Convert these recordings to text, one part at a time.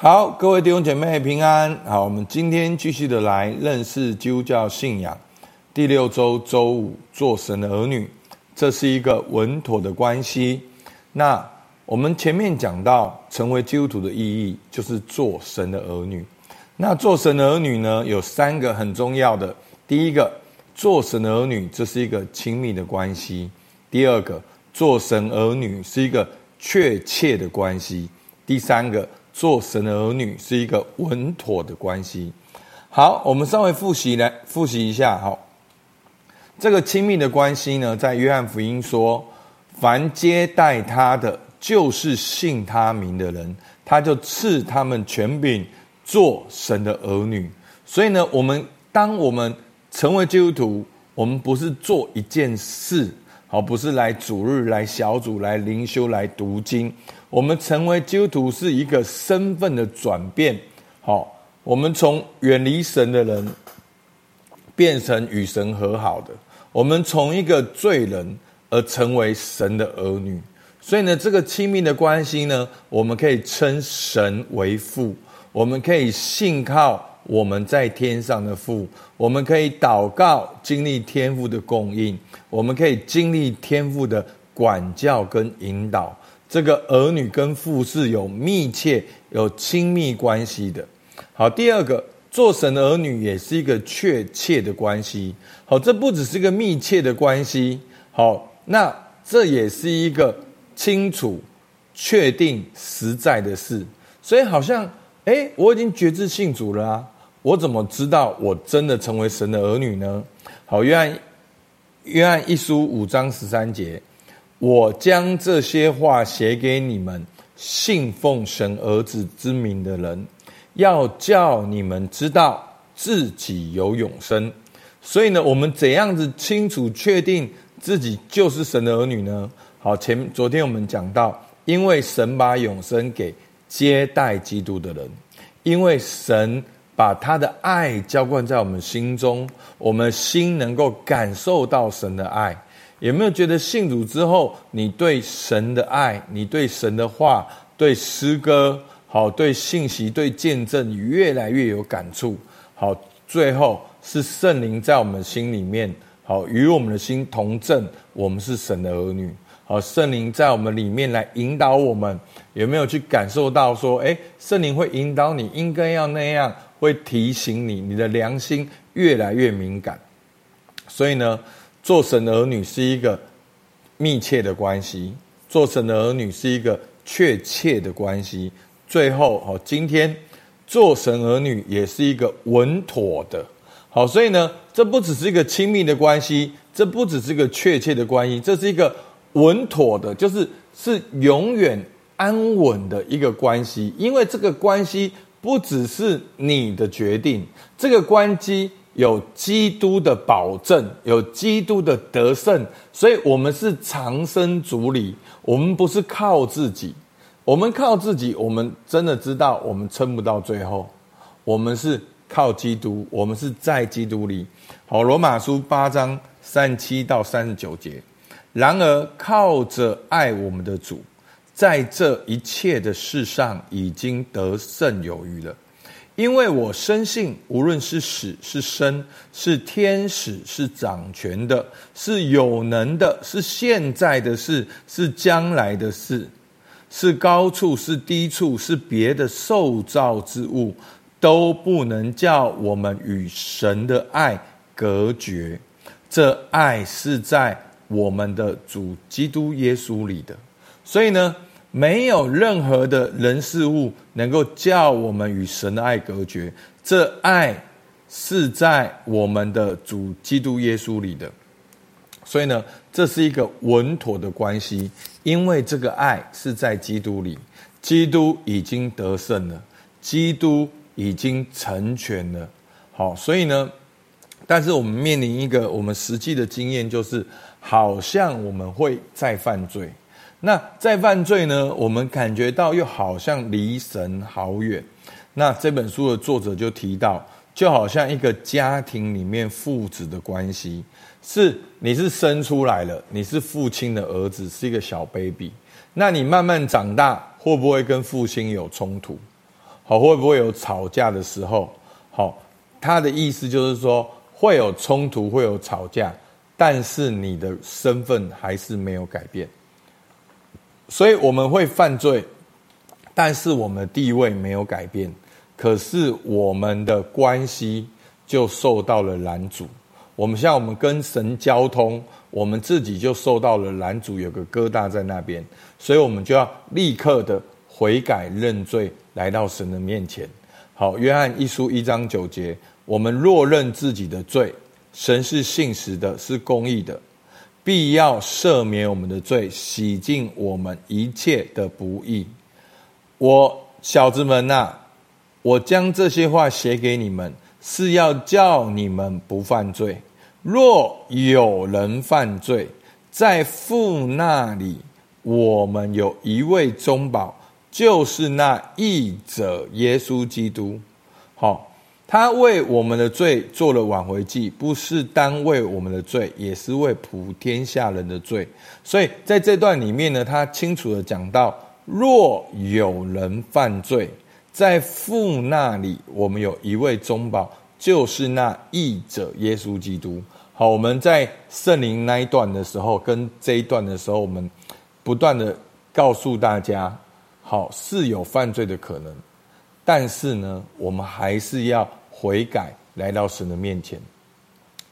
好，各位弟兄姐妹平安。好，我们今天继续的来认识基督教信仰。第六周周五，做神的儿女，这是一个稳妥的关系。那我们前面讲到，成为基督徒的意义就是做神的儿女。那做神的儿女呢，有三个很重要的。第一个，做神的儿女，这是一个亲密的关系；第二个，做神儿女是一个确切的关系；第三个。做神的儿女是一个稳妥的关系。好，我们稍微复习来复习一下。好，这个亲密的关系呢，在约翰福音说，凡接待他的，就是信他名的人，他就赐他们权柄做神的儿女。所以呢，我们当我们成为基督徒，我们不是做一件事，好，不是来主日、来小组、来灵修、来读经。我们成为基督徒是一个身份的转变，好，我们从远离神的人变成与神和好的，我们从一个罪人而成为神的儿女，所以呢，这个亲密的关系呢，我们可以称神为父，我们可以信靠我们在天上的父，我们可以祷告经历天父的供应，我们可以经历天父的管教跟引导。这个儿女跟父是有密切、有亲密关系的。好，第二个，做神的儿女也是一个确切的关系。好，这不只是一个密切的关系。好，那这也是一个清楚、确定、实在的事。所以，好像，诶，我已经决志信主了啊，我怎么知道我真的成为神的儿女呢？好，约翰，约翰一书五章十三节。我将这些话写给你们信奉神儿子之名的人，要叫你们知道自己有永生。所以呢，我们怎样子清楚确定自己就是神的儿女呢？好，前昨天我们讲到，因为神把永生给接待基督的人，因为神把他的爱浇灌在我们心中，我们心能够感受到神的爱。有没有觉得信主之后，你对神的爱，你对神的话，对诗歌，好，对信息，对见证，你越来越有感触？好，最后是圣灵在我们心里面，好，与我们的心同证，我们是神的儿女。好，圣灵在我们里面来引导我们，有没有去感受到说，诶，圣灵会引导你，应该要那样，会提醒你，你的良心越来越敏感。所以呢，做神的儿女是一个密切的关系，做神的儿女是一个确切的关系。最后，好，今天做神儿女也是一个稳妥的。好，所以呢，这不只是一个亲密的关系，这不只是一个确切的关系，这是一个稳妥的，就是是永远安稳的一个关系。因为这个关系不只是你的决定，这个关系。有基督的保证，有基督的得胜，所以我们是长生主里。我们不是靠自己，我们靠自己，我们真的知道我们撑不到最后。我们是靠基督，我们是在基督里。好，罗马书八章三七到三十九节。然而靠着爱我们的主，在这一切的事上已经得胜有余了。因为我深信，无论是死是生，是天使是掌权的，是有能的，是现在的事，是将来的事，是高处是低处，是别的受造之物，都不能叫我们与神的爱隔绝。这爱是在我们的主基督耶稣里的。所以呢，没有任何的人事物能够叫我们与神的爱隔绝，这爱是在我们的主基督耶稣里的，所以呢，这是一个稳妥的关系，因为这个爱是在基督里，基督已经得胜了，基督已经成全了。好，所以呢，但是我们面临一个我们实际的经验，就是好像我们会再犯罪。那在犯罪呢？我们感觉到又好像离神好远。那这本书的作者就提到，就好像一个家庭里面父子的关系，是你是生出来了，你是父亲的儿子，是一个小 baby。那你慢慢长大，会不会跟父亲有冲突？好，会不会有吵架的时候？好，他的意思就是说会有冲突，会有吵架，但是你的身份还是没有改变。所以我们会犯罪，但是我们的地位没有改变，可是我们的关系就受到了拦阻。我们像我们跟神交通。我们自己就受到了拦阻，有个疙瘩在那边，所以我们就要立刻的悔改认罪，来到神的面前。好，约翰一书一章九节，我们若认自己的罪，神是信实的，是公义的，必要赦免我们的罪，洗净我们一切的不义。我小子们呐、我将这些话写给你们，是要叫你们不犯罪。若有人犯罪，在父那里，我们有一位中保，就是那义者耶稣基督。好，他为我们的罪做了挽回祭，不是单为我们的罪，也是为普天下人的罪。所以在这段里面呢，他清楚的讲到：若有人犯罪，在父那里，我们有一位中保。就是那义者耶稣基督。好，我们在圣灵那一段的时候，跟这一段的时候，我们不断的告诉大家，好，是有犯罪的可能，但是呢，我们还是要悔改，来到神的面前。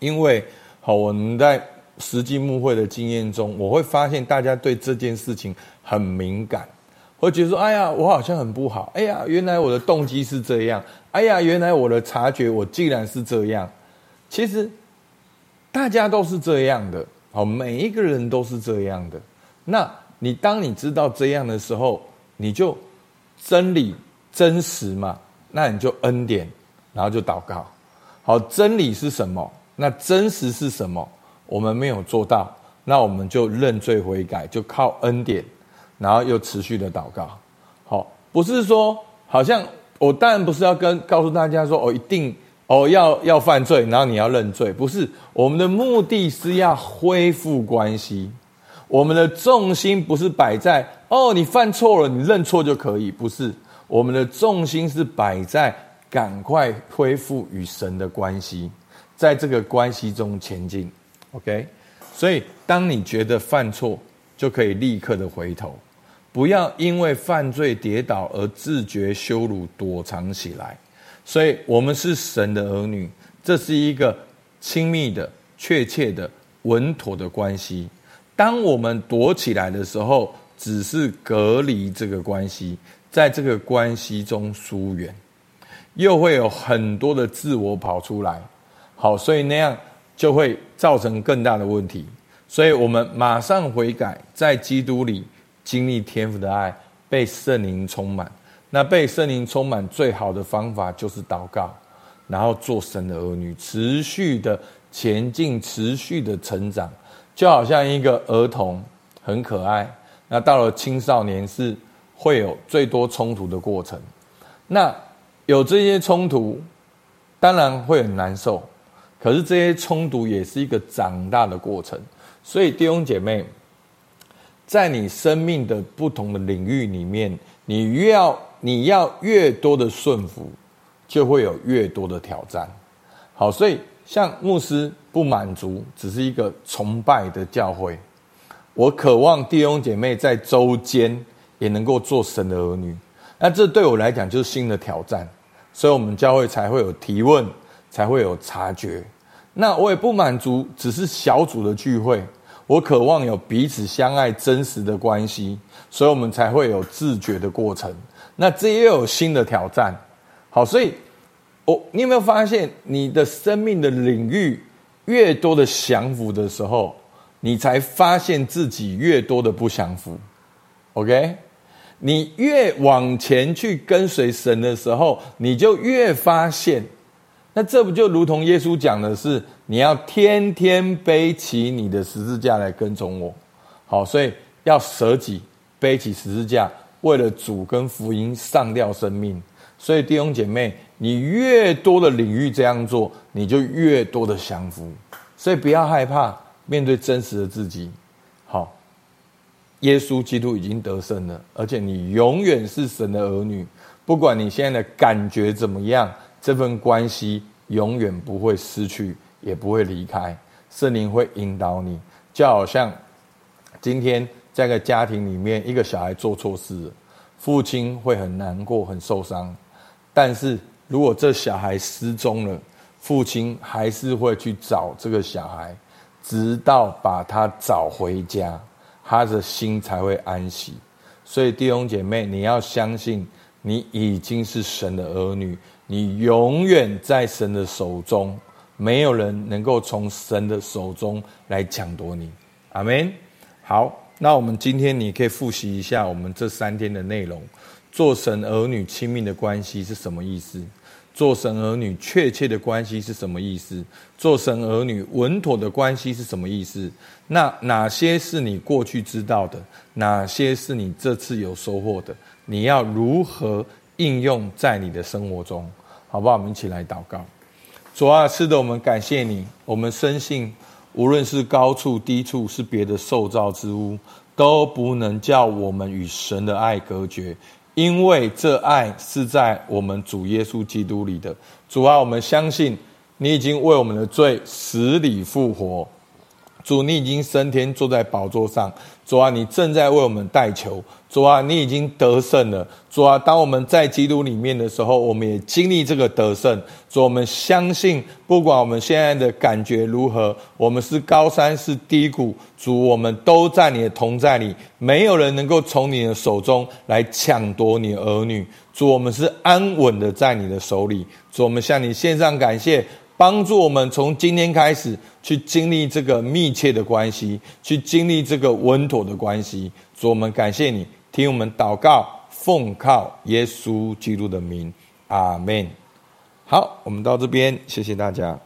因为好，我们在实际牧会的经验中，我会发现大家对这件事情很敏感。会觉得说：“哎呀，我好像很不好。哎呀，原来我的动机是这样。哎呀，原来我的察觉我竟然是这样。其实大家都是这样的，好，每一个人都是这样的。那你当你知道这样的时候，你就真理真实嘛，那你就恩典，然后就祷告。好，真理是什么？那真实是什么？我们没有做到，那我们就认罪悔改，就靠恩典。”然后又持续的祷告，好，不是说好像我当然不是要跟告诉大家说哦，一定哦要要犯罪，然后你要认罪，不是，我们的目的是要恢复关系，我们的重心不是摆在哦你犯错了，你认错就可以，不是，我们的重心是摆在赶快恢复与神的关系，在这个关系中前进，OK，所以当你觉得犯错，就可以立刻的回头。不要因为犯罪跌倒而自觉羞辱，躲藏起来。所以，我们是神的儿女，这是一个亲密的、确切的、稳妥的关系。当我们躲起来的时候，只是隔离这个关系，在这个关系中疏远，又会有很多的自我跑出来。好，所以那样就会造成更大的问题。所以我们马上悔改，在基督里。经历天赋的爱，被圣灵充满。那被圣灵充满最好的方法就是祷告，然后做神的儿女，持续的前进，持续的成长，就好像一个儿童很可爱。那到了青少年是会有最多冲突的过程。那有这些冲突，当然会很难受。可是这些冲突也是一个长大的过程。所以弟兄姐妹。在你生命的不同的领域里面，你越要你要越多的顺服，就会有越多的挑战。好，所以像牧师不满足，只是一个崇拜的教会。我渴望弟兄姐妹在周间也能够做神的儿女。那这对我来讲就是新的挑战，所以我们教会才会有提问，才会有察觉。那我也不满足，只是小组的聚会。我渴望有彼此相爱、真实的关系，所以我们才会有自觉的过程。那这也有新的挑战。好，所以，我你有没有发现，你的生命的领域越多的降服的时候，你才发现自己越多的不降服。OK，你越往前去跟随神的时候，你就越发现。那这不就如同耶稣讲的是，你要天天背起你的十字架来跟从我，好，所以要舍己，背起十字架，为了主跟福音上吊生命。所以弟兄姐妹，你越多的领域这样做，你就越多的降服。所以不要害怕面对真实的自己。耶稣基督已经得胜了，而且你永远是神的儿女。不管你现在的感觉怎么样，这份关系永远不会失去，也不会离开。圣灵会引导你，就好像今天在个家庭里面，一个小孩做错事了，父亲会很难过、很受伤。但是如果这小孩失踪了，父亲还是会去找这个小孩，直到把他找回家，他的心才会安息。所以弟兄姐妹，你要相信。你已经是神的儿女，你永远在神的手中，没有人能够从神的手中来抢夺你。阿门。好，那我们今天你可以复习一下我们这三天的内容。做神儿女亲密的关系是什么意思？做神儿女确切的关系是什么意思？做神儿女稳妥的关系是什么意思？那哪些是你过去知道的？哪些是你这次有收获的？你要如何应用在你的生活中？好不好？我们一起来祷告。主啊，是的，我们感谢你。我们深信，无论是高处低处，是别的受造之物，都不能叫我们与神的爱隔绝，因为这爱是在我们主耶稣基督里的。主啊，我们相信你已经为我们的罪死里复活。主，你已经升天，坐在宝座上。主啊，你正在为我们代求。主啊，你已经得胜了。主啊，当我们在基督里面的时候，我们也经历这个得胜。主，我们相信，不管我们现在的感觉如何，我们是高山是低谷，主，我们都在你的同在里，没有人能够从你的手中来抢夺你的儿女。主，我们是安稳的在你的手里。主，我们向你献上感谢。帮助我们从今天开始去经历这个密切的关系，去经历这个稳妥的关系。主，我们感谢你，听我们祷告，奉靠耶稣基督的名，阿门。好，我们到这边，谢谢大家。